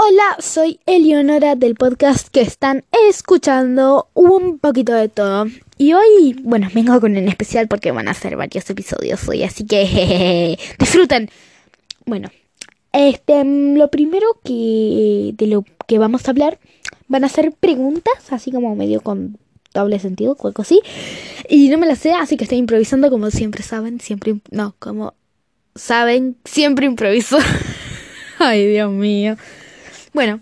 Hola, soy Eleonora del podcast que están escuchando un poquito de todo. Y hoy, bueno, vengo con un especial porque van a ser varios episodios hoy, así que disfruten. Bueno, este, lo primero que de lo que vamos a hablar van a ser preguntas, así como medio con doble sentido, algo así. Y no me las sé, así que estoy improvisando como siempre saben, siempre no, como saben, siempre improviso. Ay, Dios mío. Bueno,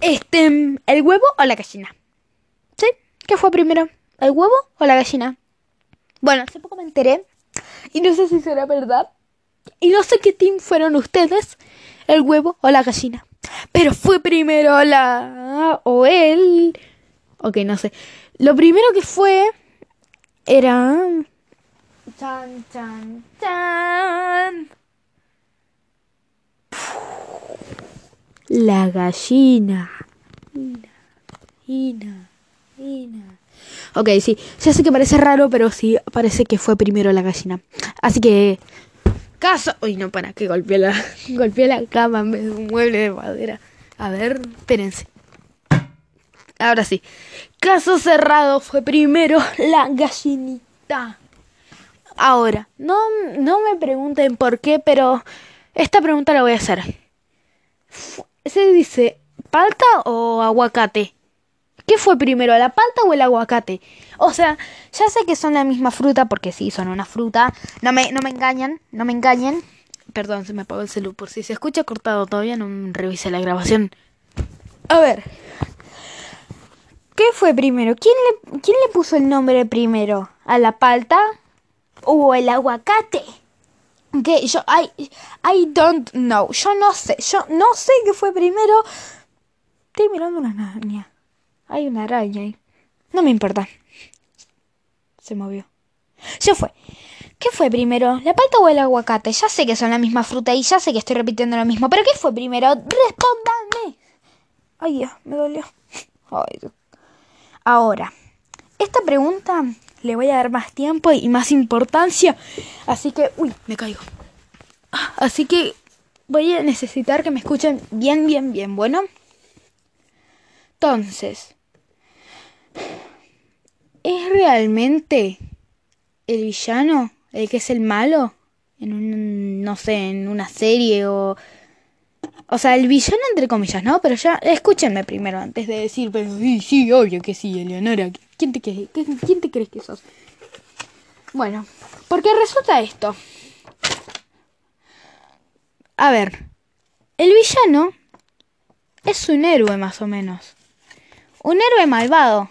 este, ¿el huevo o la gallina? ¿Sí? ¿Qué fue primero? ¿El huevo o la gallina? Bueno, hace poco me enteré y no sé si será verdad. Y no sé qué team fueron ustedes, el huevo o la gallina. Pero fue primero la... o él... Ok, no sé. Lo primero que fue era... Chan, chan, chan. La gallina. Gallina. Gallina. Ok, sí. Ya sé que parece raro, pero sí, parece que fue primero la gallina. Así que. Caso. Uy, no, para, que golpeé la, la cama en vez de un mueble de madera. A ver, espérense. Ahora sí. Caso cerrado fue primero la gallinita. Ahora, no, no me pregunten por qué, pero esta pregunta la voy a hacer se dice palta o aguacate. ¿Qué fue primero, la palta o el aguacate? O sea, ya sé que son la misma fruta, porque sí, son una fruta. No me, no me engañan, no me engañen. Perdón, se me apagó el celular. Por si se escucha cortado, todavía no revise la grabación. A ver. ¿Qué fue primero? ¿Quién le, ¿Quién le puso el nombre primero? ¿A la palta o el aguacate? Que yo I, I don't know. Yo no sé. Yo no sé qué fue primero. Estoy mirando una araña. Hay una araña ahí. No me importa. Se movió. Ya fue. ¿Qué fue primero? ¿La palta o el aguacate? Ya sé que son la misma fruta y ya sé que estoy repitiendo lo mismo. ¿Pero qué fue primero? Respóndanme. Ay, Dios, me dolió. Ay, Ahora, esta pregunta le voy a dar más tiempo y más importancia. Así que, uy, me caigo. Así que voy a necesitar que me escuchen bien, bien, bien. Bueno. Entonces, ¿es realmente el villano el que es el malo? En un, no sé, en una serie o... O sea, el villano entre comillas, ¿no? Pero ya, escúchenme primero antes de decir, pero sí, sí, obvio que sí, Eleonora. ¿Quién te, ¿Quién te crees que sos? Bueno, porque resulta esto. A ver, el villano es un héroe más o menos. Un héroe malvado.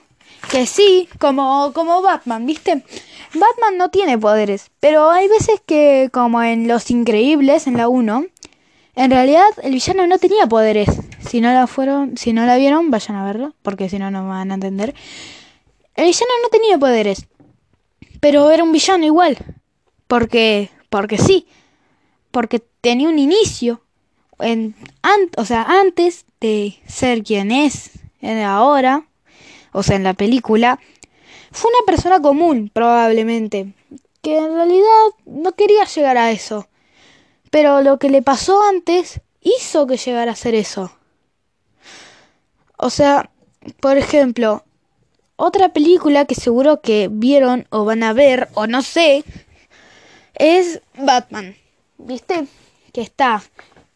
Que sí, como, como Batman, ¿viste? Batman no tiene poderes, pero hay veces que, como en Los Increíbles, en la 1, en realidad el villano no tenía poderes. Si no la fueron, si no la vieron, vayan a verlo, porque si no no van a entender. El villano no tenía poderes, pero era un villano igual, porque, porque sí, porque tenía un inicio, en, o sea, antes de ser quien es ahora, o sea, en la película, fue una persona común, probablemente, que en realidad no quería llegar a eso, pero lo que le pasó antes hizo que llegara a ser eso. O sea, por ejemplo, otra película que seguro que vieron o van a ver, o no sé, es Batman. ¿Viste? Que está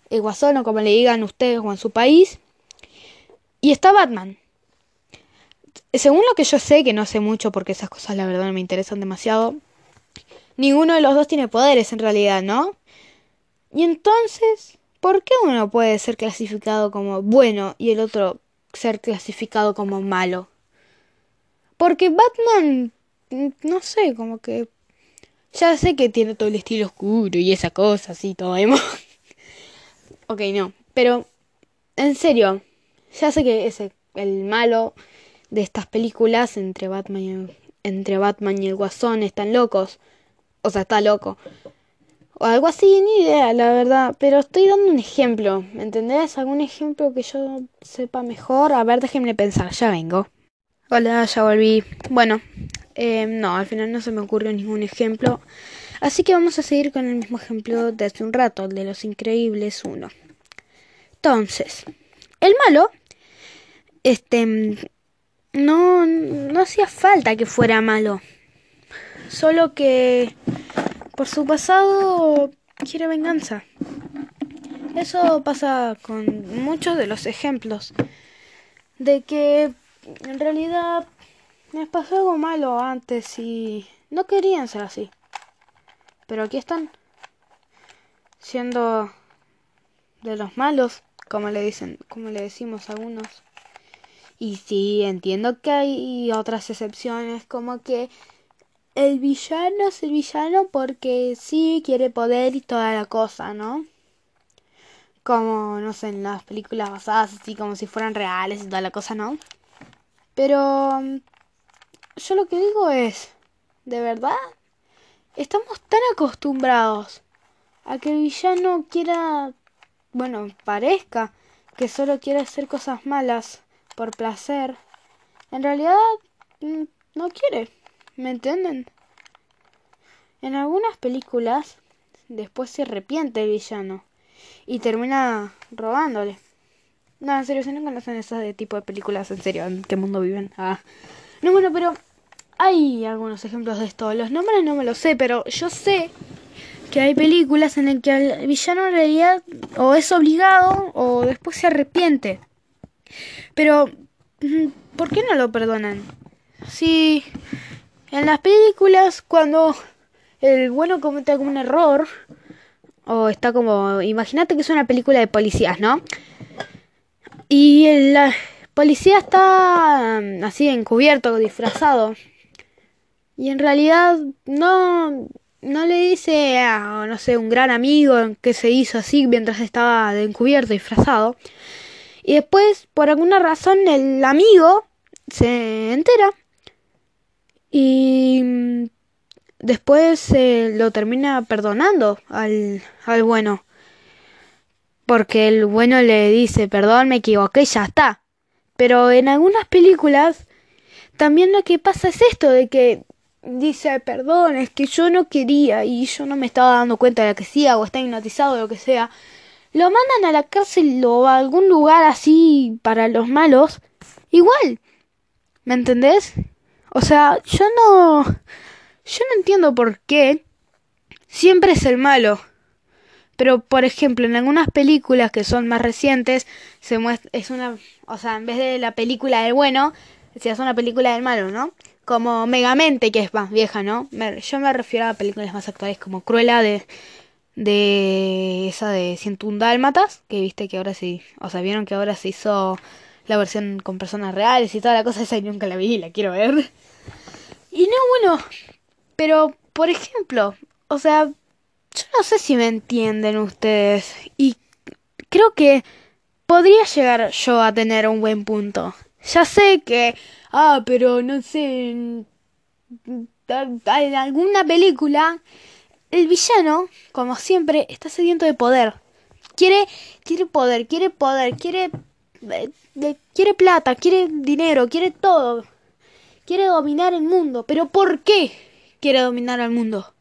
el guasón o como le digan ustedes o en su país. Y está Batman. Según lo que yo sé, que no sé mucho porque esas cosas la verdad no me interesan demasiado, ninguno de los dos tiene poderes en realidad, ¿no? Y entonces, ¿por qué uno puede ser clasificado como bueno y el otro ser clasificado como malo? Porque Batman, no sé, como que... Ya sé que tiene todo el estilo oscuro y esa cosa así, todo emo. ok, no. Pero, en serio, ya sé que es el malo de estas películas entre Batman y, entre Batman y el Guasón están locos. O sea, está loco. O algo así, ni idea, la verdad. Pero estoy dando un ejemplo, ¿me entendés? ¿Algún ejemplo que yo sepa mejor? A ver, déjenme pensar, ya vengo. Hola, ya volví. Bueno, eh, no, al final no se me ocurrió ningún ejemplo. Así que vamos a seguir con el mismo ejemplo de hace un rato, el de los increíbles 1. Entonces, el malo, este, no, no hacía falta que fuera malo. Solo que por su pasado quiere venganza. Eso pasa con muchos de los ejemplos de que en realidad me pasó algo malo antes y no querían ser así. Pero aquí están siendo de los malos, como le dicen, como le decimos a algunos. Y sí, entiendo que hay otras excepciones, como que el villano es el villano porque sí quiere poder y toda la cosa, ¿no? Como, no sé, en las películas basadas así como si fueran reales y toda la cosa, ¿no? Pero yo lo que digo es, ¿de verdad? Estamos tan acostumbrados a que el villano quiera, bueno, parezca que solo quiere hacer cosas malas por placer. En realidad, mm, no quiere. ¿Me entienden? En algunas películas, después se arrepiente el villano y termina robándole. No, en serio, si no conocen esas de tipo de películas, en serio, ¿en qué mundo viven? Ah. No, bueno, pero hay algunos ejemplos de esto. Los nombres no me los sé, pero yo sé que hay películas en las que el villano en realidad o es obligado o después se arrepiente. Pero, mm, ¿por qué no lo perdonan? Si en las películas cuando el bueno comete algún error o está como, imagínate que es una película de policías, ¿no? Y el policía está mm, así encubierto, disfrazado y en realidad no, no le dice a, no sé, un gran amigo que se hizo así mientras estaba encubierto, disfrazado. Y después, por alguna razón, el amigo se entera y después lo termina perdonando al, al bueno. Porque el bueno le dice, perdón, me equivoqué, ya está. Pero en algunas películas también lo que pasa es esto, de que dice, perdón, es que yo no quería y yo no me estaba dando cuenta de lo que hacía o está hipnotizado o lo que sea, lo mandan a la cárcel o a algún lugar así para los malos, igual. ¿Me entendés? O sea, yo no... Yo no entiendo por qué siempre es el malo. Pero, por ejemplo, en algunas películas que son más recientes, se muestra, es una, o sea, en vez de la película del bueno, se hace una película del malo, ¿no? como Megamente, que es más vieja, ¿no? yo me refiero a películas más actuales como Cruella de, de esa de 101 Dálmatas, que viste que ahora sí, o sea, vieron que ahora se hizo la versión con personas reales y toda la cosa esa y nunca la vi y la quiero ver. Y no, bueno, pero, por ejemplo, o sea, yo no sé si me entienden ustedes y creo que podría llegar yo a tener un buen punto. Ya sé que ah, pero no sé, en, alguna película, el villano, como siempre, está sediento de poder. Quiere, quiere poder, quiere poder, quiere, eh, quiere plata, quiere dinero, quiere todo. Quiere dominar el mundo. ¿Pero por qué quiere dominar el mundo?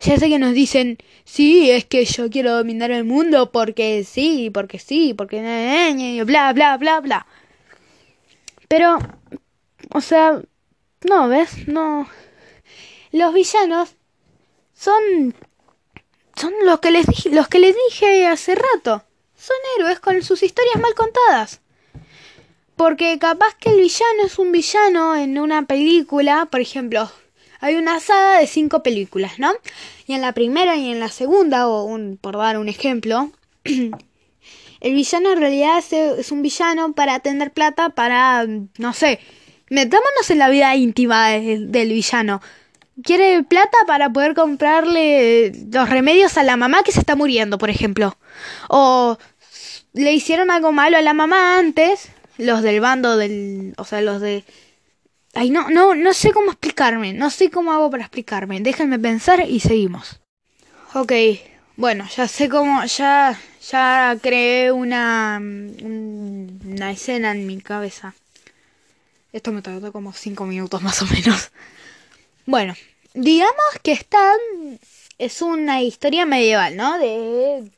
Ya sé que nos dicen, sí, es que yo quiero dominar el mundo porque sí, porque sí, porque bla, bla, bla, bla. Pero, o sea, no, ¿ves? No. Los villanos son son los que les dije, los que les dije hace rato. Son héroes con sus historias mal contadas. Porque capaz que el villano es un villano en una película, por ejemplo, hay una saga de cinco películas, ¿no? Y en la primera y en la segunda, o un, por dar un ejemplo, El villano en realidad es, un villano para tener plata para, no sé, metámonos en la vida íntima del villano. Quiere plata para poder comprarle los remedios a la mamá que se está muriendo, por ejemplo. O le hicieron algo malo a la mamá antes, los del bando del, o sea, los de Ay, no, no, no sé cómo explicarme, no sé cómo hago para explicarme. Déjenme pensar y seguimos. Ok, bueno, ya sé cómo, ya ya creé una, una escena en mi cabeza. Esto me tardó como 5 minutos más o menos. Bueno, digamos que están... Es una historia medieval, ¿no? De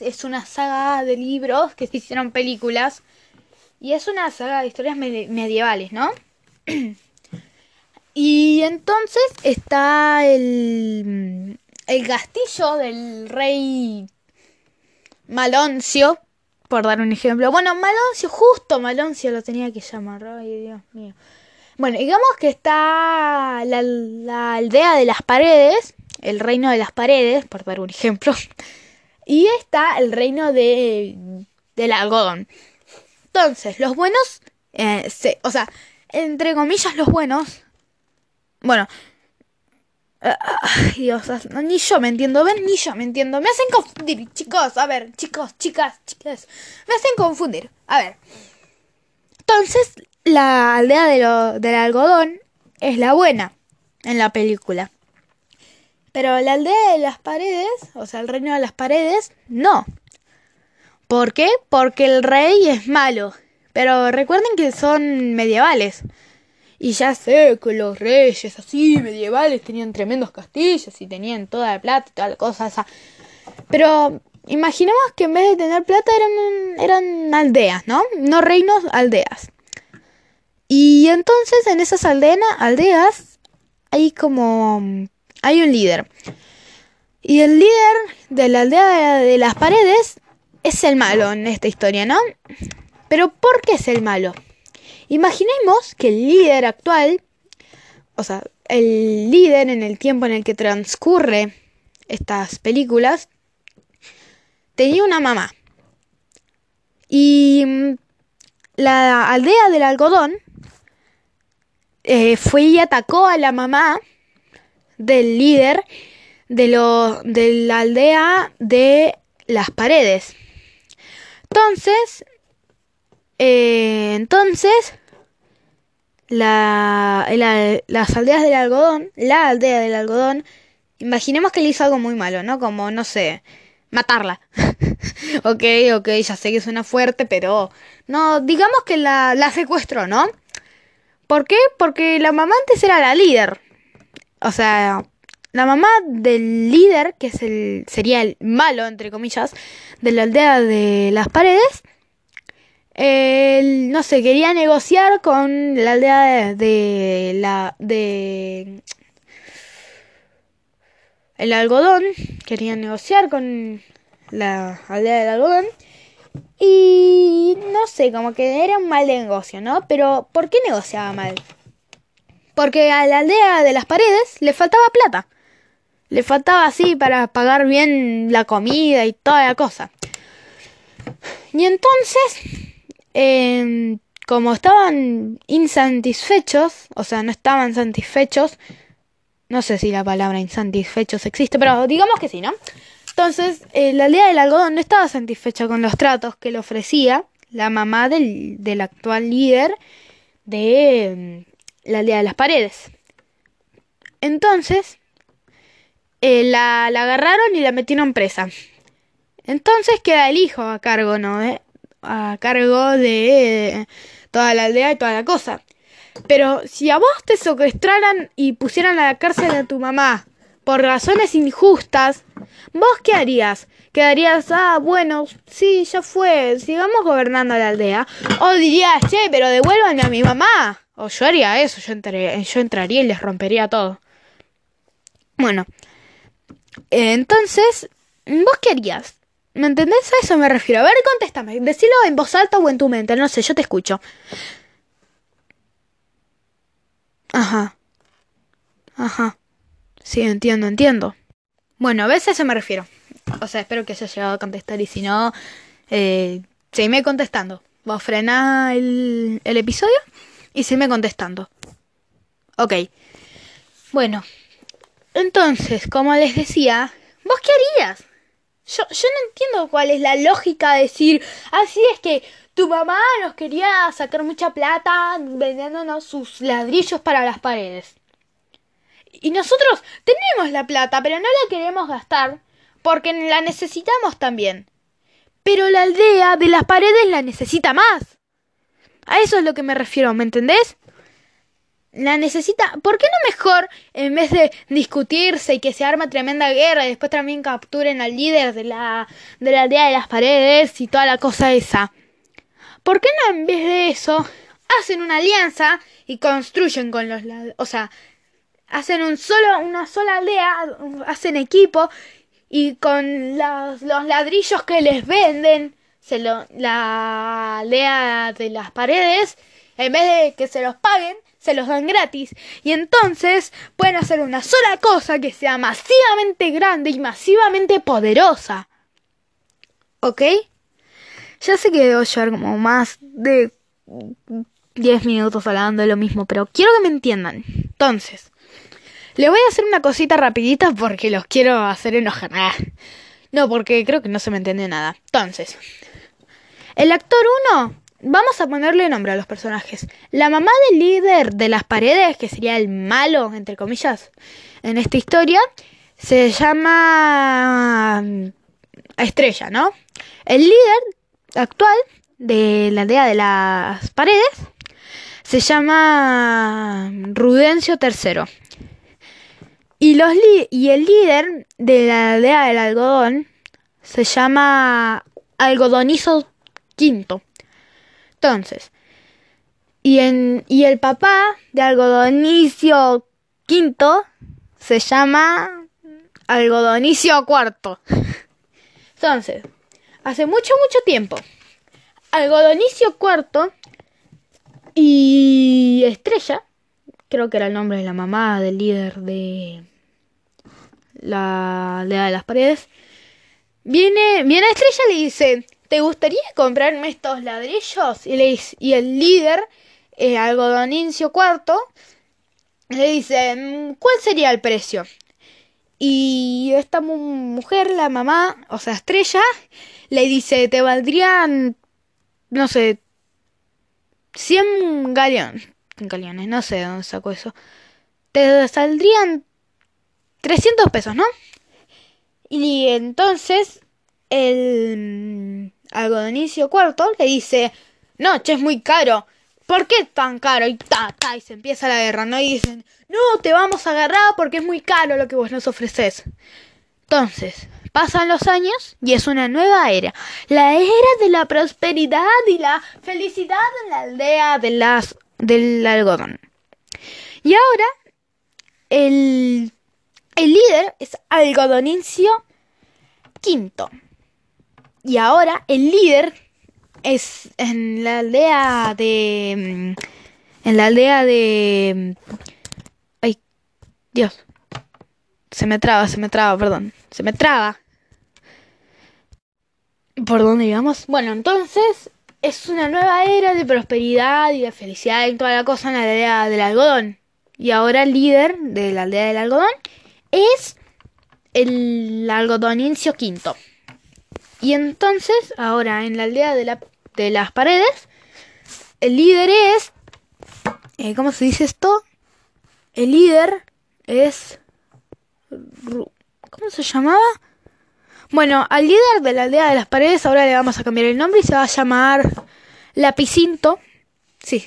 es una saga de libros que se hicieron películas. Y es una saga de historias medievales, ¿no? y entonces está el, el castillo del rey Maloncio, por dar un ejemplo. Bueno, Maloncio, justo Maloncio lo tenía que llamar. Ay, Dios mío. Bueno, digamos que está la, la aldea de las paredes, el reino de las paredes, por dar un ejemplo. Y está el reino de, del algodón. Entonces, los buenos, eh, o sea, entre comillas los buenos, bueno, ay Dios, ni yo me entiendo, ven, ni yo me entiendo, me hacen confundir, chicos, a ver, chicos, chicas, chicas, me hacen confundir, a ver. Entonces, la aldea de lo, del algodón es la buena en la película. Pero la aldea de las paredes, o sea, el reino de las paredes, no. ¿Por qué? Porque el rey es malo. Pero recuerden que son medievales. Y ya sé que los reyes así medievales tenían tremendos castillos y tenían toda la plata y toda la cosa esa. Pero imaginemos que en vez de tener plata eran, eran aldeas, ¿no? No reinos, aldeas. Y entonces en esas aldeas, aldeas hay como hay un líder. Y el líder de la aldea de las paredes es el malo en esta historia, ¿no? Pero ¿por qué es el malo? Imaginemos que el líder actual, o sea, el líder en el tiempo en el que transcurre estas películas, tenía una mamá. Y mm, la aldea del algodón eh, fue y atacó a la mamá del líder de, de la aldea de las paredes. Entonces, eh, entonces, la, las aldeas del algodón, la aldea del algodón, imaginemos que le hizo algo muy malo, ¿no? Como, no sé, matarla. ok, ok, ya sé que suena fuerte, pero no, digamos que la, la secuestró, ¿no? ¿Por qué? Porque la mamá antes era la líder o sea, la mamá del líder, que es el, sería el malo, entre comillas, de la aldea de las paredes, no sé, quería negociar con la aldea de, la... de... El algodón, quería negociar con la aldea del algodón. Y no sé, como que era un mal negocio, ¿no? Pero ¿por qué negociaba mal? Porque a la aldea de las paredes le faltaba plata. Le faltaba así para pagar bien la comida y toda la cosa. Y entonces, em, como estaban insatisfechos, o sea, no estaban satisfechos, no sé si la palabra insatisfechos existe, pero digamos que sí, ¿no? Entonces, eh, la aldea del algodón no estaba satisfecha con los tratos que le ofrecía la mamá del, del actual líder de em, la aldea de las paredes. Entonces, eh, la, la, agarraron y la metieron presa. Entonces queda el hijo a cargo, ¿no? Eh, a cargo de toda la aldea y toda la cosa. Pero si a vos te secuestraran y pusieran a la cárcel a tu mamá por razones injustas, ¿vos qué harías? ¿Quedarías, ah, bueno, sí, ya fue, sigamos gobernando la aldea? ¿O dirías, che, pero devuélvanme a mi mamá? O yo haría eso, yo, yo entraría y les rompería todo. Bueno, entonces, ¿vos qué harías? ¿Me entendés? A eso me refiero. A ver, contéstame. Decilo en voz alta o en tu mente. No sé, yo te escucho. Ajá. Ajá. Sí, entiendo, entiendo. Bueno, a veces a eso me refiero. O sea, espero que haya llegado a contestar y si no, eh, seguime contestando. Vos frena el, el episodio y seguime contestando. Ok. Bueno, entonces, como les decía, ¿vos qué harías? Yo, yo no entiendo cuál es la lógica de decir, así es que tu mamá nos quería sacar mucha plata vendiéndonos sus ladrillos para las paredes. Y nosotros tenemos la plata, pero no la queremos gastar porque la necesitamos también. Pero la aldea de las paredes la necesita más. A eso es lo que me refiero, ¿me entendés? La necesita. ¿Por qué no mejor, en vez de discutirse y que se arma tremenda guerra y después también capturen al líder de la, de la aldea de las paredes y toda la cosa esa? ¿Por qué no en vez de eso hacen una alianza y construyen con los... O sea, hacen un solo, una sola aldea, hacen equipo y con los, los ladrillos que les venden, se lo, la aldea de las paredes, en vez de que se los paguen, se los dan gratis. Y entonces pueden hacer una sola cosa que sea masivamente grande y masivamente poderosa. ¿Ok? Ya sé que debo llevar como más de 10 minutos hablando de lo mismo, pero quiero que me entiendan. Entonces, les voy a hacer una cosita rapidita porque los quiero hacer enojar. Ah, no, porque creo que no se me entiende nada. Entonces, el actor 1, vamos a ponerle nombre a los personajes. La mamá del líder de las paredes, que sería el malo, entre comillas, en esta historia, se llama mm, Estrella, ¿no? El líder actual de la aldea de las paredes se llama Rudencio III. Y el líder de la aldea del algodón se llama Algodonizo V. Entonces, y, el papá de Algodonicio V se llama Algodonicio IV. Entonces, hace mucho, mucho tiempo, Algodonicio IV y Estrella, creo que era el nombre de la mamá del líder de la de las paredes, viene, viene Estrella y le dice, ¿te gustaría comprarme estos ladrillos? Y, le, y el líder, eh, IV, le dice, mm, ¿cuál sería el precio? Y esta mujer, la mamá, o sea, Estrella, le dice, te valdrían, no sé, 100 galeones, galeones, no sé de dónde sacó eso. Te saldrían 300 pesos, ¿no? Y entonces el algodonicio cuarto le dice, no, che, es muy caro. ¿Por qué tan caro? Y ta, ta, y se empieza la guerra, ¿no? Y dicen, no, te vamos a agarrar porque es muy caro lo que vos nos ofreces. Entonces, Pasan los años y es una nueva era. La era de la prosperidad y la felicidad en la aldea de las, del algodón. Y ahora el, el líder es Algodonincio V. Y ahora el líder es en la aldea de... En la aldea de... Ay, Dios. Se me traba, se me traba, perdón. Se me traba. ¿Por dónde íbamos? Bueno, entonces es una nueva era de prosperidad y de felicidad en toda la cosa en la aldea del algodón. Y ahora el líder de la aldea del algodón es el algodonincio quinto. Y entonces, ahora en la aldea de, la, de las paredes, el líder es... Eh, ¿Cómo se dice esto? El líder es... ¿Cómo se llamaba? Bueno, al líder de la aldea de las paredes ahora le vamos a cambiar el nombre y se va a llamar Lapicinto. Sí.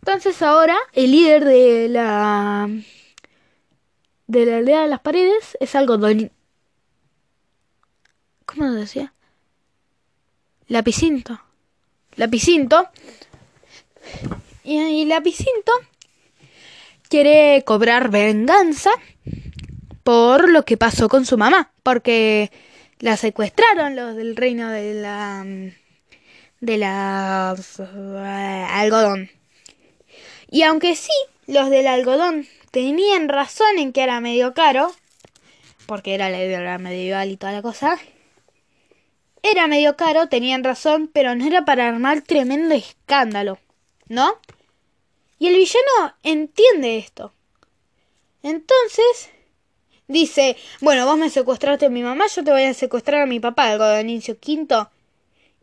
Entonces ahora el líder de la de la aldea de las paredes es algodón. ¿Cómo lo decía? Lapicinto. Lapicinto. Y, Lapicinto quiere cobrar venganza por lo que pasó con su mamá. Porque la secuestraron los del reino de la de la algodón. Y aunque sí, los del algodón tenían razón en que era medio caro, porque era la idea medieval y toda la cosa, era medio caro, tenían razón, pero no era para armar tremendo escándalo, ¿no? Y el villano entiende esto. Entonces, dice, bueno, vos me secuestraste a mi mamá, yo te voy a secuestrar a mi papá, algo de inicio quinto.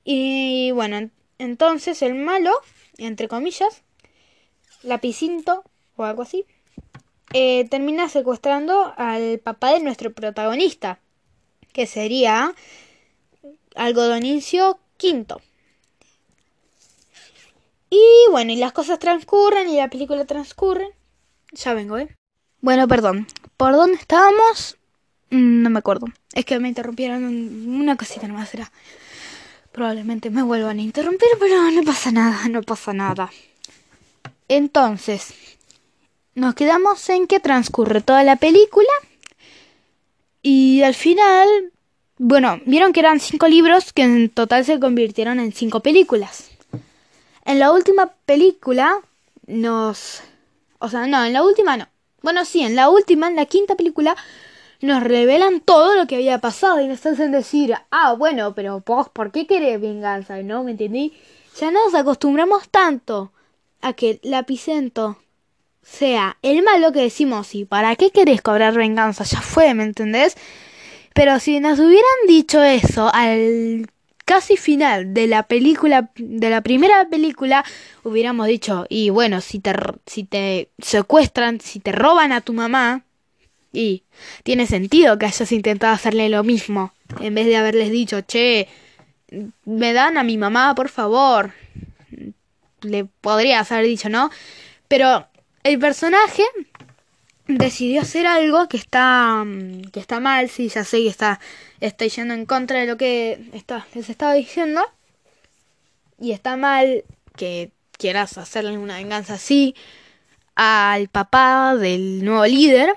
Y bueno, entonces el malo, entre comillas, Lapicinto o algo así, eh, termina secuestrando al papá de nuestro protagonista, que sería Algodonicio Quinto. Y bueno, y las cosas transcurren y la película transcurre Ya vengo, ¿eh? Bueno, perdón. ¿Por dónde estábamos? Mm, no me acuerdo. Es que me interrumpieron una cosita nomás era. Probablemente me vuelvan a interrumpir, pero no pasa nada, no pasa nada. Entonces, nos quedamos en que transcurre toda la película y al final, bueno, vieron que eran cinco libros que en total se convirtieron en cinco películas. En la última película nos... O sea, no, en la última no. Bueno, sí, en la última, en la quinta película, nos revelan todo lo que había pasado y nos hacen decir, ah, bueno, pero vos, ¿por qué querés venganza? ¿No? ¿Me entendí? Ya nos acostumbramos tanto a que Lapicento sea el malo que decimos, ¿y para qué querés cobrar venganza? Ya fue, ¿me entendés? Pero si nos hubieran dicho eso al casi final de la película, de la primera película, hubiéramos dicho, y bueno, si te, si te secuestran, si te roban a tu mamá, y tiene sentido que hayas intentado hacerle lo mismo, en vez de haberles dicho, che, me dan a mi mamá, por favor. Le podrías haber dicho, ¿no? Pero el personaje decidió hacer algo que está que está mal, sí, ya sé que está está yendo en contra de lo que está, les estaba diciendo. Y está mal que quieras hacerle una venganza así al papá del nuevo líder.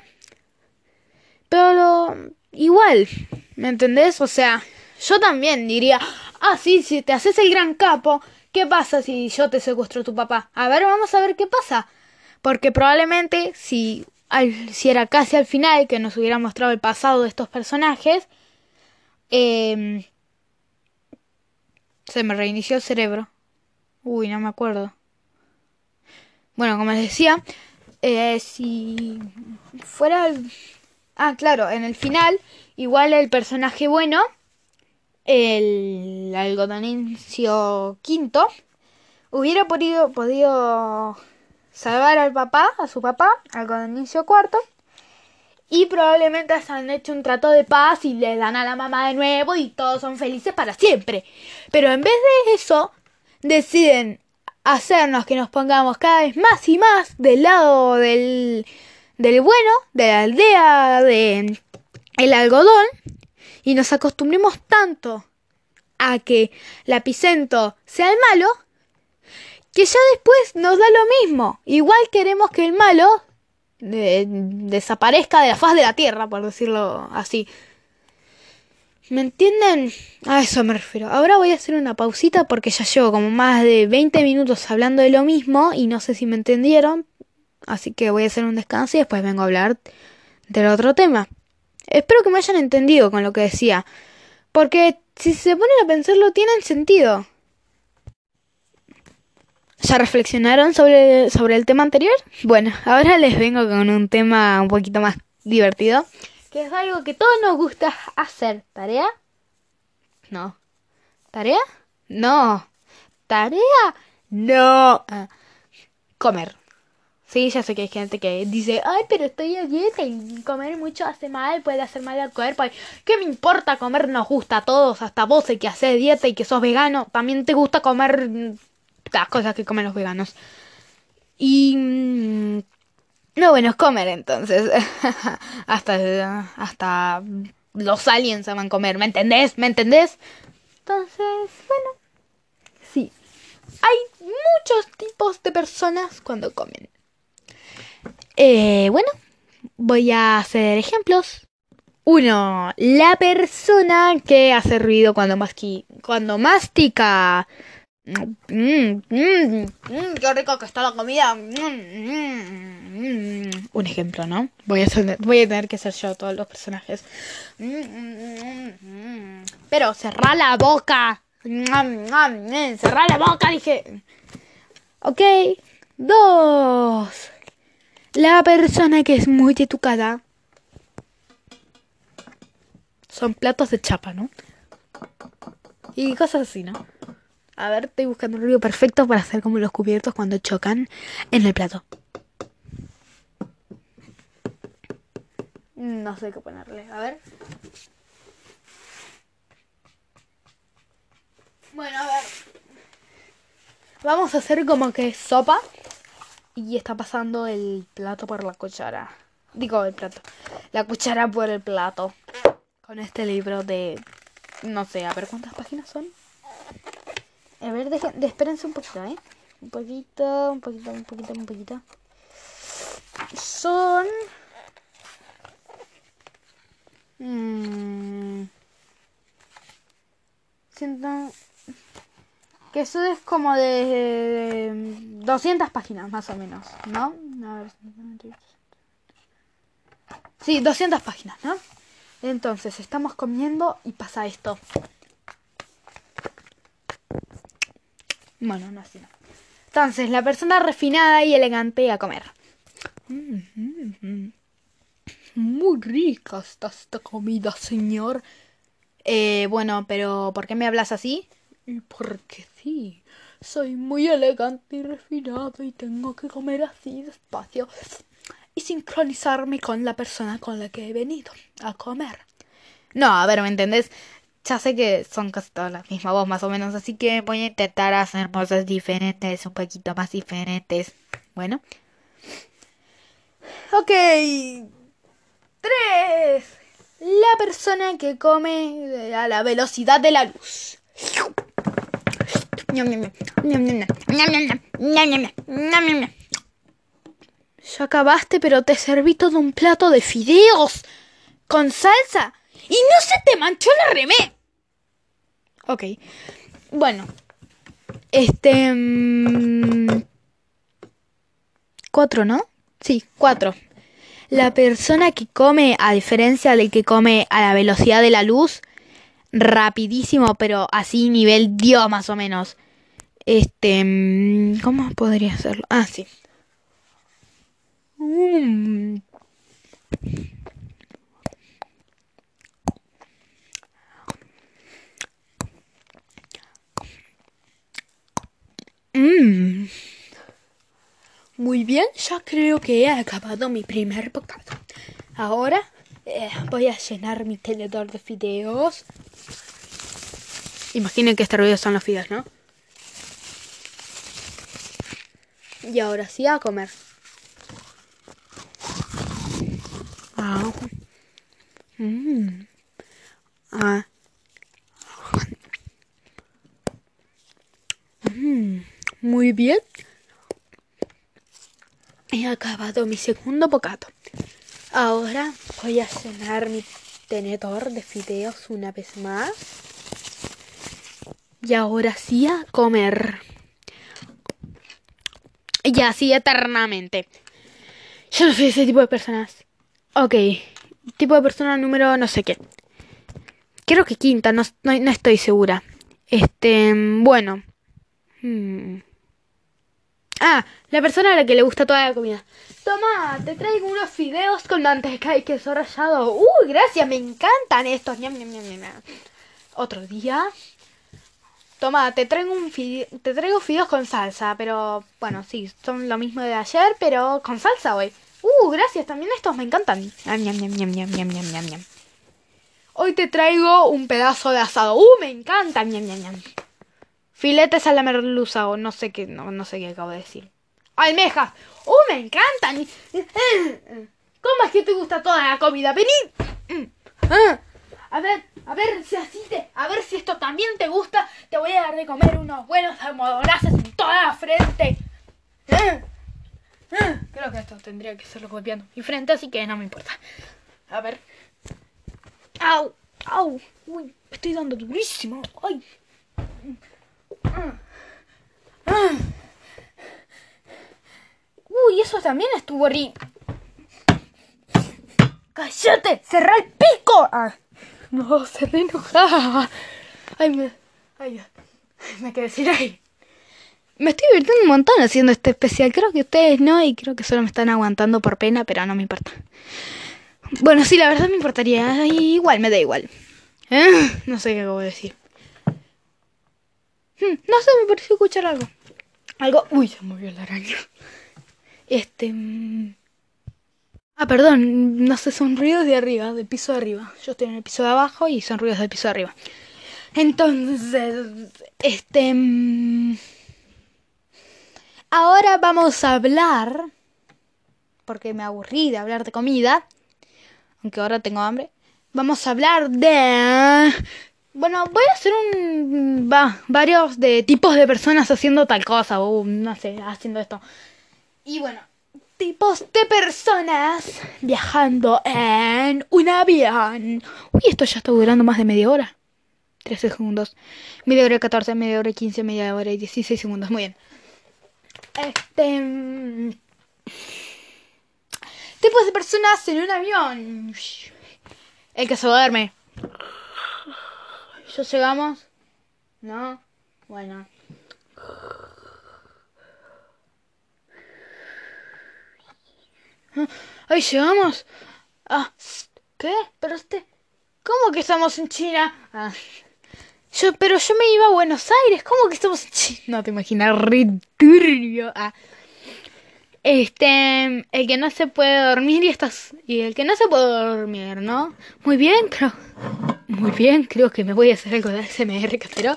Pero igual, ¿me entendés? O sea, yo también diría, ah, sí, si te haces el gran capo, ¿qué pasa si yo te secuestro a tu papá? A ver, vamos a ver qué pasa. Porque probablemente si, al, si era casi al final que nos hubiera mostrado el pasado de estos personajes, eh, se me reinició el cerebro. Uy, no me acuerdo. Bueno, como les decía, eh, si fuera... Ah, claro, en el final, igual el personaje bueno, el algodonincio quinto, hubiera podido, podido salvar al papá, a su papá, al inicio cuarto. Y probablemente se han hecho un trato de paz y le dan a la mamá de nuevo y todos son felices para siempre. Pero en vez de eso, deciden hacernos que nos pongamos cada vez más y más del lado del, del bueno, de la aldea, de el algodón, y nos acostumbremos tanto a que Lapicento sea el malo, que ya después nos da lo mismo. Igual queremos que el malo eh, desaparezca de la faz de la tierra, por decirlo así. ¿Me entienden? A eso me refiero. Ahora voy a hacer una pausita porque ya llevo como más de 20 minutos hablando de lo mismo y no sé si me entendieron. Así que voy a hacer un descanso y después vengo a hablar del otro tema. Espero que me hayan entendido con lo que decía. Porque si se ponen a pensarlo, tienen sentido. ¿Ya reflexionaron sobre, sobre el tema anterior? Bueno, ahora les vengo con un tema un poquito más divertido, que es algo que todos nos gusta hacer. ¿Tarea? No. ¿Tarea? No. ¿Tarea? No. Ah, comer. Sí, ya sé que hay gente que dice, ay, pero estoy a dieta y comer mucho hace mal, puede hacer mal al cuerpo. ¿Qué me importa comer? Nos gusta a todos, hasta vos que haces dieta y que sos vegano, también te gusta comer las cosas que comen los veganos. Y... Mm, no, bueno, es comer entonces. hasta, hasta los aliens aman comer, ¿me entendés? ¿Me entendés? Entonces, bueno, sí. Hay muchos tipos de personas cuando comen. Eh, bueno, voy a hacer ejemplos. Uno, la persona que hace ruido cuando, masqui cuando mastica Mmm, mmm, qué rico que está la comida. Un ejemplo, ¿no? Voy a, voy a tener que ser yo todos los personajes. Pero cerrá la boca. Cerrá la boca, dije. Ok. Dos. La persona que es muy educada. Son platos de chapa, ¿no? Y cosas así, ¿no? A ver, estoy buscando un ruido perfecto para hacer como los cubiertos cuando chocan en el plato. No sé qué ponerle. A ver. Bueno, a ver. Vamos a hacer como que sopa. y está pasando el plato por la cuchara. Digo, el plato. La cuchara por el plato. Con este libro de... No sé, a ver cuántas páginas son. A ver, dejen, de, espérense un poquito, ¿eh? Un poquito, un poquito, un poquito, un poquito. Son... Mmm, siento que eso es como de 200 páginas más o menos, ¿no? A ver, sí, 200 páginas, ¿no? Entonces, estamos comiendo y pasa esto. Bueno, no así no. Entonces, la persona refinada y elegante a comer. Muy rica está esta comida, señor. Eh, bueno, pero ¿por qué me hablas así? Y porque sí, soy muy elegante y refinado y tengo que comer así despacio y sincronizarme con la persona con la que he venido a comer. No, a ver, ¿me entendés? Ya sé que son casi todas la misma voz más o menos, así que voy a intentar hacer cosas diferentes, un poquito más diferentes. Bueno. Ok. Tres. La persona que come a la velocidad de la luz. Ya acabaste, pero te serví todo un plato de fideos con salsa y no se te manchó la remé. Ok. Bueno. Este... cuatro, ¿no? Sí, cuatro. La persona que come, a diferencia del que come a la velocidad de la luz, rapidísimo, pero así nivel Dios más o menos. Este, mm, ¿cómo podría hacerlo? Ah, sí. Mm. Mm. Muy bien, ya creo que he acabado mi primer bocado. Ahora eh, voy a llenar mi tenedor de fideos. Imaginen que este ruido son los fideos, ¿no? Y ahora sí a comer. Ah. Mm. Ah. Mm. Muy bien. He acabado mi segundo bocado. Ahora voy a llenar mi tenedor de fideos una vez más. Y ahora sí a comer. Y así eternamente. Yo no soy ese tipo de personas. Ok. Tipo de persona número no sé qué. Creo que quinta, no, no, estoy segura. Este, bueno. Hmm. Ah, la persona a la que le gusta toda la comida. Toma, te traigo unos fideos con manteca y queso rallado. Uy, gracias, me encantan estos. Otro día. Toma, te traigo un te traigo fideos con salsa, pero bueno, sí, son lo mismo de ayer, pero con salsa hoy. Uh, gracias, también estos me encantan. Hoy te traigo un pedazo de asado. Uh, me encanta. Filetes a la merluza o no sé qué, no, no sé qué acabo de decir. Almejas. ¡Uh, me encantan! ¿Cómo es que te gusta toda la comida? Vení. A ver, a ver si así te, a ver si esto también te gusta. Te voy a dar de comer unos buenos almohadonazos en toda la frente. Creo que esto tendría que serlo golpeando mi frente, así que no me importa. A ver. ¡Au! ¡Au! ¡Uy! Me estoy dando durísimo. ¡Ay! Uy, eso también estuvo ri... ¡Cállate! ¡Cerra el pico! Ah, no, se re. Ay, me... Ay, me quedé sin ahí. Me estoy divirtiendo un montón haciendo este especial. Creo que ustedes no, y creo que solo me están aguantando por pena, pero no me importa. Bueno, sí, la verdad me importaría. Igual, me da igual. ¿Eh? No sé qué acabo de decir. Hmm, no sé, me pareció escuchar algo. Algo. Uy, se movió la araña. Este. Mm. Ah, perdón, no sé, son ruidos de arriba, del piso de arriba. Yo estoy en el piso de abajo y son ruidos del piso de arriba. Entonces, este. Mm. Ahora ahora vamos a hablar, porque me aburrí de hablar de comida, aunque ahora tengo hambre. Vamos a hablar de... Bueno, voy a hacer un... Va, varios de tipos de personas haciendo tal cosa, o no sé, haciendo esto. Y bueno, tipos de personas viajando en un avión. Uy, esto ya está durando más de media hora. 13 segundos. Media hora y 14, media hora y 15, media hora y 16 segundos. Muy bien. Este. mm, Tipos de personas en un avión. El que se duerme. ¿Ya llegamos? ¿No? Bueno. ¡Ay, llegamos! Ah, ¿qué? Pero este... ¿Cómo que estamos en China? Ah, yo, pero yo me iba a Buenos Aires. ¿Cómo que estamos en China? No te imaginas, re turbio. Ah. Este, el que no se puede dormir y estás y el que no se puede dormir, ¿no? Muy bien, creo. Muy bien, creo que me voy a hacer algo de ASMR, casero.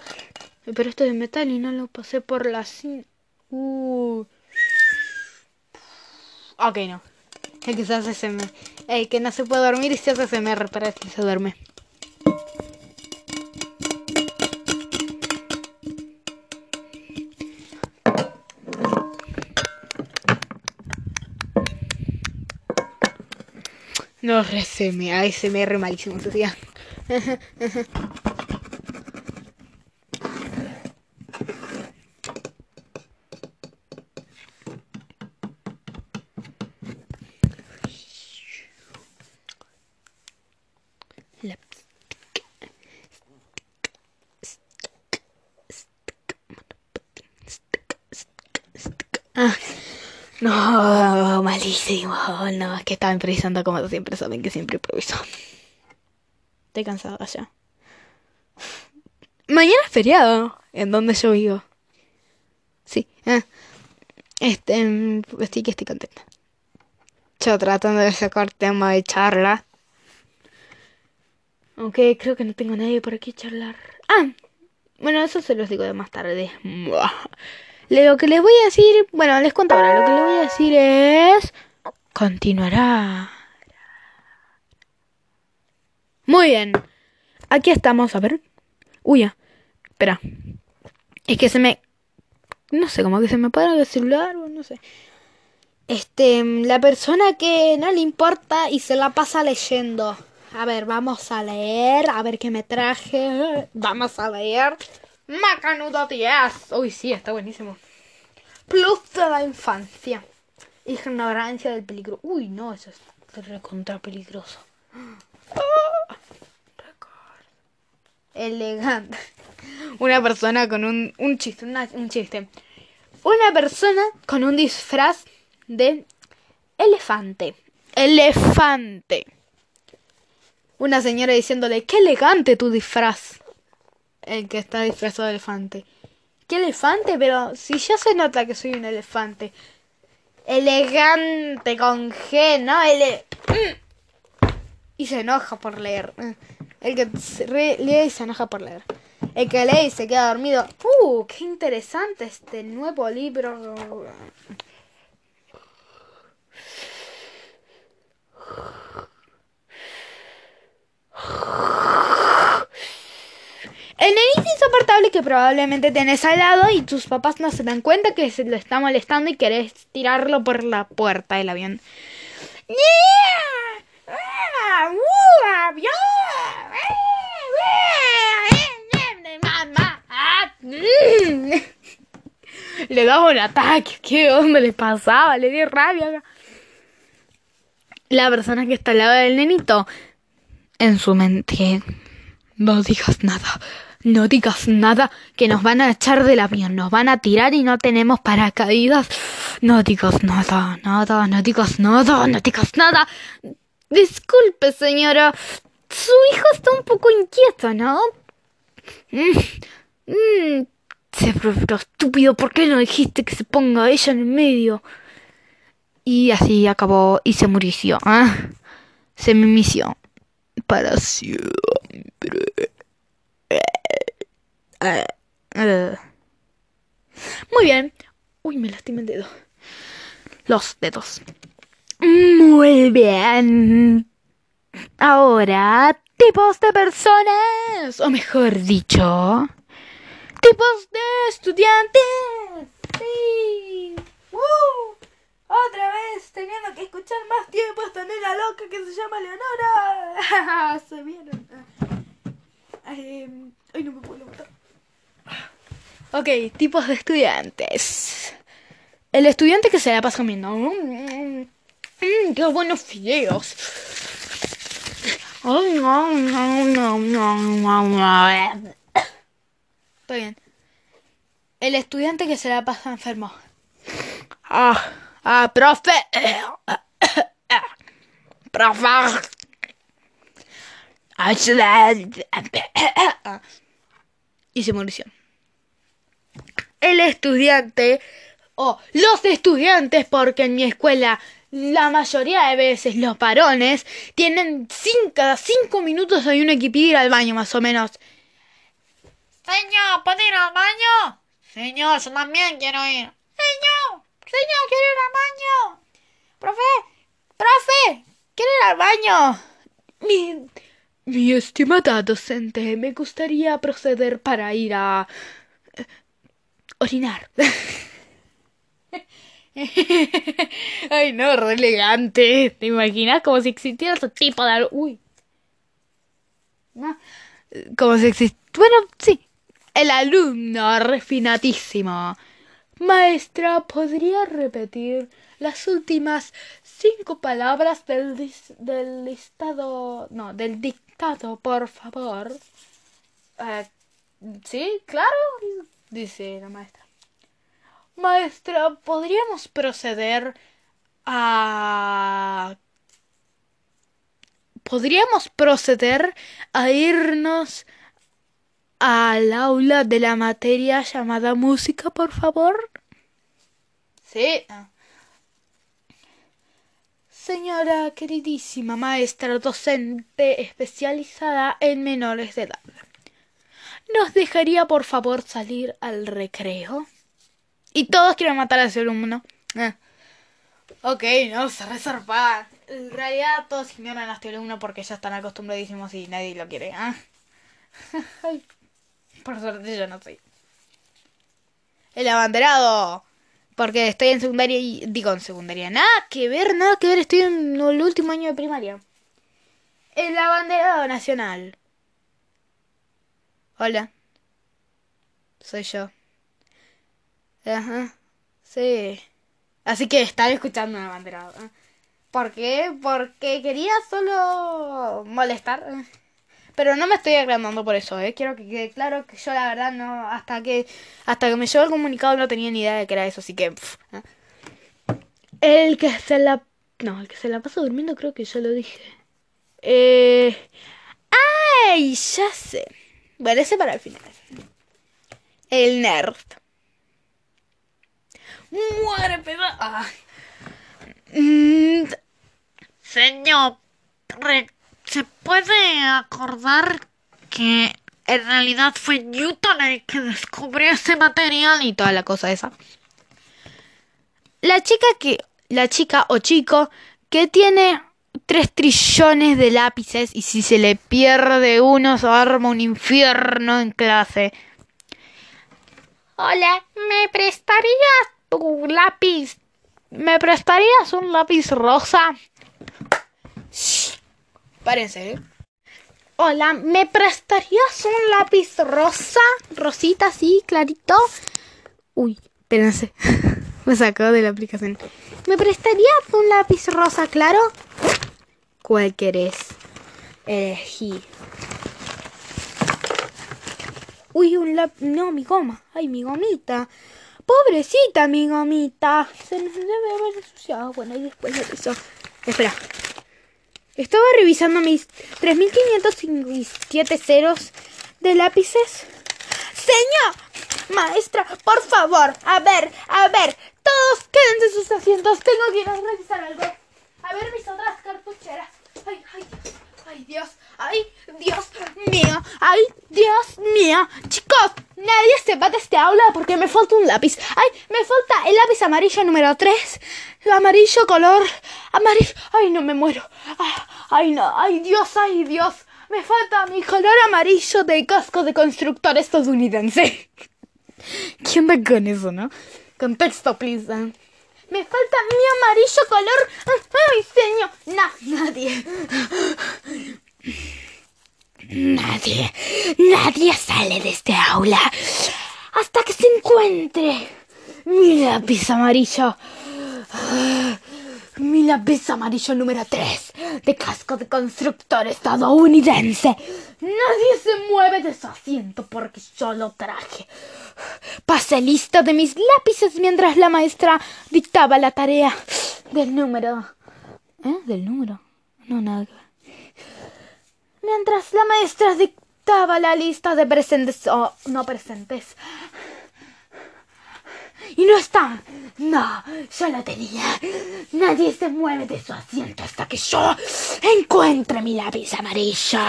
Pero esto es de metal y no lo pasé por la cin- Uh. Ok, no. El que se hace ASMR. El que no se puede dormir y se hace ASMR para que se duerme. No, ASMR, malísimo, Sofía. Ah, no, malísimo. No, es que estaba improvisando como siempre saben que siempre improviso. Estoy cansada ya. Mañana es feriado en donde yo vivo. Sí. ah. Este, mm, estoy que estoy contenta. Yo tratando de sacar tema de charla. Aunque creo que no tengo nadie por aquí charlar. Ah, bueno, eso se los digo de más tarde. Lo que les voy a decir, bueno, les cuento ahora. Lo que les voy a decir es. Continuará. Muy bien. Aquí estamos, a ver. Uy. Espera. Es que se me. No sé, como que se me apaga el celular o no sé. Este, la persona que no le importa y se la pasa leyendo. A ver, vamos a leer, a ver qué me traje. Vamos a leer. Macanudo 10. Uy, sí, está buenísimo. Plus de la infancia. Ignorancia del peligro. Uy, no, eso es recontra peligroso. Record. Elegante. Una persona con un, un chiste, un chiste. Una persona con un disfraz de elefante. Elefante. Una señora diciéndole, qué elegante tu disfraz. El que está disfrazado de elefante. ¿Qué elefante? Pero si ya se nota que soy un elefante. Elegante con G, ¿no? Ele... Y se enoja por leer. El que lee y se enoja por leer. El que lee y se queda dormido. ¡Uh! ¡Qué interesante este nuevo libro! El nenito insoportable que probablemente tenés al lado y tus papás no se dan cuenta que se lo está molestando y querés tirarlo por la puerta del avión. Le daba un ataque. ¿Qué onda le pasaba? Le di rabia. La persona que está al lado del nenito, en su mente, no digas nada. No digas nada, que nos van a echar del avión, nos van a tirar y no tenemos paracaídas. No digas nada, nada, no digas nada, no digas nada. Disculpe, señora. Su hijo está un poco inquieto, ¿no? Mm, mm, cerebro estúpido, ¿por qué no dijiste que se ponga ella en el medio? Y así acabó y se murió. ¿ah? Se mimició. Para siempre. Eh, eh. Muy bien. Uy, me lastimé el dedo. Los dedos. Muy bien. Ahora, tipos de personas, o mejor dicho, tipos de estudiantes. Sí. ¡Woo! Otra vez teniendo que escuchar más tiempo esta nena loca que se llama Leonora. se vieron. Ay, ay, no me puedo levantar. Ok, tipos de estudiantes. El estudiante que se la pasa comiendo. Mmm, qué buenos fideos. No, no, no. Está bien. El estudiante que se la pasa enfermo. Ah, ah, profe. profe. Y se murió. El estudiante, o los estudiantes, porque en mi escuela la mayoría de veces los varones tienen cinco, cada cinco minutos hay uno que pide ir al baño, más o menos. Señor, ¿puedo ir al baño? Señor, yo también quiero ir. Señor, señor, quiero ir al baño. Profe, profe, quiero ir al baño. Mi, mi estimada docente, me gustaría proceder para ir a orinar. Ay, no, re elegante. ¿Te imaginas? Como si existiera ese tipo de... Uy. No. Como si existiera... Bueno, sí. El alumno refinadísimo. Maestra, ¿podría repetir las últimas cinco palabras del, del listado... No, del dictado, por favor? Eh, sí, claro, dice la maestra. Maestra, ¿podríamos proceder a... ¿Podríamos proceder a irnos al aula de la materia llamada música, por favor? Sí. Señora queridísima maestra docente especializada en menores de edad, ¿nos dejaría por favor salir al recreo? Y todos quieren matar a ese alumno. Eh. Ok, no, se reserva. En realidad todos ignoran a este alumno porque ya están acostumbradísimos y nadie lo quiere. ¿eh? por suerte yo no soy. El abanderado. Porque estoy en secundaria y... Digo, en secundaria. Nada que ver, nada que ver. Estoy en el último año de primaria. El abanderado nacional. Hola. Soy yo. Ajá. Sí. Así que estaba escuchando una bandera. ¿Por qué? Porque quería solo molestar. Pero no me estoy agrandando por eso, ¿eh? Quiero que quede claro que yo la verdad no... Hasta que hasta que me llegó el comunicado no tenía ni idea de que era eso, así que... ¿eh? El que se la... No, el que se la pasa durmiendo creo que yo lo dije. Eh... ¡Ay! Ya sé. Bueno, ese para el final. El nerd. Muere, pedo. Mm, señor, ¿se puede acordar que en realidad fue Newton el que descubrió ese material y toda la cosa esa? La chica que. La chica o chico que tiene tres trillones de lápices y si se le pierde uno se arma un infierno en clase. Hola, ¿me prestarías tu lápiz. ¿Me prestarías un lápiz rosa? Shh. Párense, ¿eh? Hola, ¿me prestarías un lápiz rosa? Rosita, así, clarito. Uy, espérense. Me sacó de la aplicación. ¿Me prestarías un lápiz rosa claro? ¿Cuál querés? Elegí. Uy, un lápiz. No, mi goma. Ay, mi gomita. Pobrecita mi gomita. Se nos debe haber ensuciado. Bueno, y después de eso. Espera. Estaba revisando mis 3557 ceros de lápices. Señor, maestra, por favor. A ver, a ver. Todos quédense en sus asientos. Tengo que ir a revisar algo. A ver mis otras cartucheras. Ay, ay, Ay, Dios, ay, Dios mío, ay, Dios mío. Chicos, nadie se va de este aula porque me falta un lápiz. Ay, me falta el lápiz amarillo número 3. Amarillo color, amarillo. Ay, no me muero. Ah, Ay, no, ay, Dios, ay, Dios. Me falta mi color amarillo de casco de constructor estadounidense. ¿Quién va con eso, no? Contexto, please. eh. Me falta mi amarillo color. Ay, señor. Nadie. Nadie. Nadie sale de este aula hasta que se encuentre mi lápiz amarillo. Mi lápiz amarillo número 3 de casco de constructor estadounidense. Nadie se mueve de su asiento porque yo lo traje. Pasé lista de mis lápices mientras la maestra dictaba la tarea del número. ¿Eh? ¿Del número? No, nada. Mientras la maestra dictaba la lista de presentes o no presentes. Y no está. No, yo la tenía. Nadie se mueve de su asiento hasta que yo encuentre mi lápiz amarillo.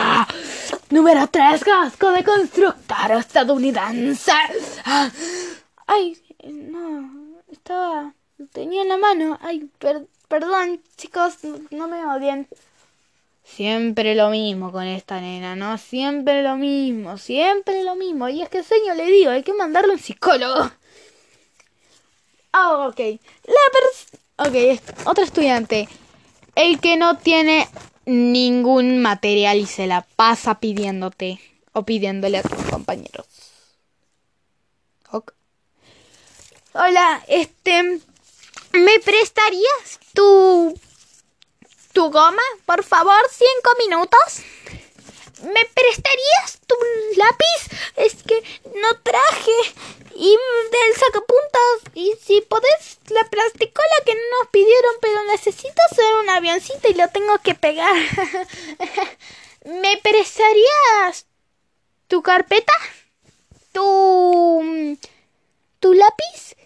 Número 3, casco de constructor estadounidense. Ah, Ay, no, estaba... Tenía en la mano. Ay, per- perdón, chicos, no, no me odien. Siempre lo mismo con esta nena, ¿no? Siempre lo mismo, siempre lo mismo. Y es que señor le digo, hay que mandarle a un psicólogo. Ah, ok. La ok, otro estudiante. El que no tiene ningún material y se la pasa pidiéndote o pidiéndole a tus compañeros. Hola, este... ¿Me prestarías tu... tu goma? Por favor, cinco minutos. ¿Me prestarías tu lápiz? Es que no traje. Y del sacapuntas. Y si podés, la plasticola que nos pidieron, pero necesito hacer un avioncito y lo tengo que pegar. ¿Me prestarías tu carpeta? ¿Tu. tu lápiz?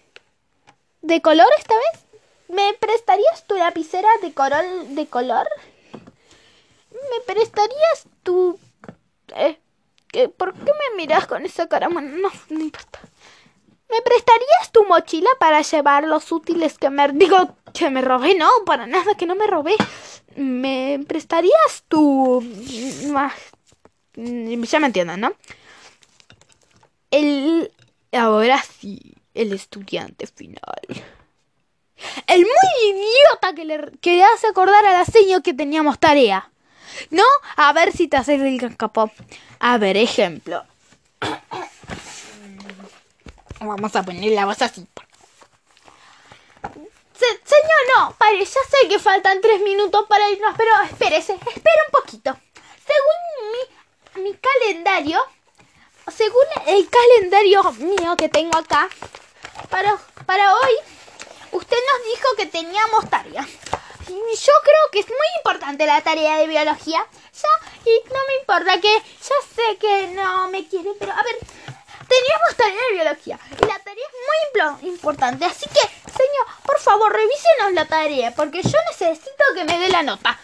¿De color esta vez? ¿Me prestarías tu lapicera de, corol, de color? ¿Me prestarías tu... ¿qué- ¿Por qué me miras con esa cara? No, no importa. ¿Me prestarías tu mochila para llevar los útiles que me... Digo, que me robé, no, para nada, que no me robé. ¿Me prestarías tu... Ya me entienden, ¿no? El... Ahora sí, el estudiante final. El muy idiota que le, que hace acordar a la que teníamos tarea. ¿No? A ver si te haces el capó. A ver, ejemplo. Vamos a poner la voz así. Se- señor, no, pare, ya sé que faltan tres minutos para irnos, pero espérese, espera un poquito. Según mi, mi calendario, según el calendario mío que tengo acá, para, para hoy, usted nos dijo que teníamos tarea. Yo creo que es muy importante la tarea de biología. Ya, y no me importa que, ya sé que no me quiere, pero a ver, teníamos tarea de biología. Y la tarea es muy importante. Así que, señor, por favor, revísenos la tarea, porque yo necesito que me dé la nota.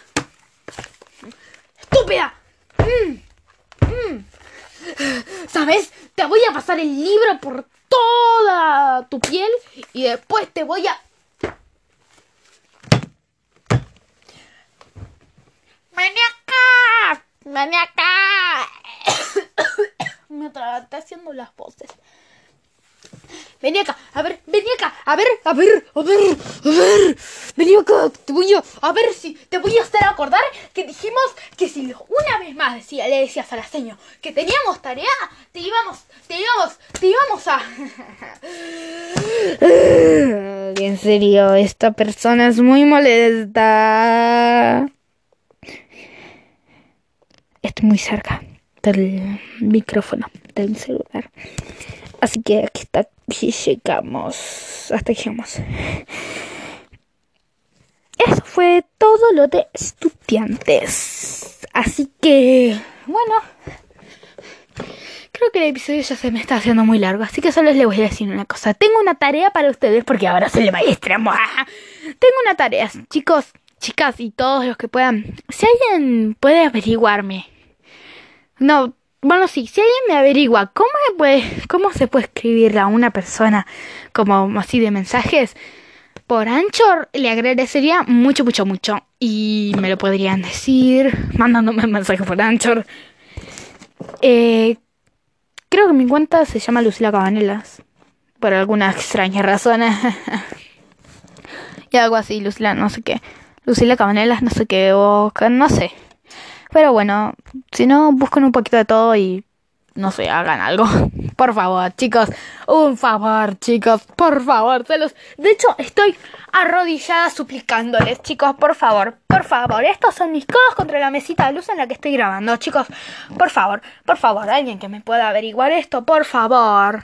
¡Estúpida! Mm, mm. ¿Sabes? Te voy a pasar el libro por toda tu piel y después te voy a... ¡Vení acá! ¡Ven acá! Me está haciendo las voces. Vení acá, a ver, vení acá, a ver, a ver, a ver, a ver, vení acá, te voy a, a ver si, te voy a hacer acordar que dijimos que si una vez más decía, le decías a la seño que teníamos tarea, te íbamos, te íbamos, te íbamos a... En serio, esta persona es muy molesta. Estoy muy cerca del micrófono del celular. Así que aquí está, aquí llegamos. Hasta aquí llegamos. Eso fue todo lo de estudiantes. Así que, bueno. Creo que el episodio ya se me está haciendo muy largo, así que solo les voy a decir una cosa. Tengo una tarea para ustedes porque ahora soy maestra. ¡Mua! Tengo una tarea, chicos, chicas y todos los que puedan, si alguien puede averiguarme. No, bueno, sí, si alguien me averigua cómo se puede, cómo se puede escribir a una persona como así de mensajes por Anchor, le agradecería mucho, mucho, mucho. Y me lo podrían decir mandándome un mensaje por Anchor. Eh, creo que mi cuenta se llama Lucila Cabanelas. Por alguna extraña razón. y algo así, Lucila, no sé qué. Lucila Cabanelas, no sé qué, o no sé. Pero bueno, si no, busquen un poquito de todo y no sé, hagan algo. Por favor, chicos. Un favor, chicos. Por favor, se los... De hecho, estoy arrodillada suplicándoles, chicos. Por favor, por favor. Estos son mis codos contra la mesita de luz en la que estoy grabando, chicos. Por favor, por favor. Alguien que me pueda averiguar esto, por favor.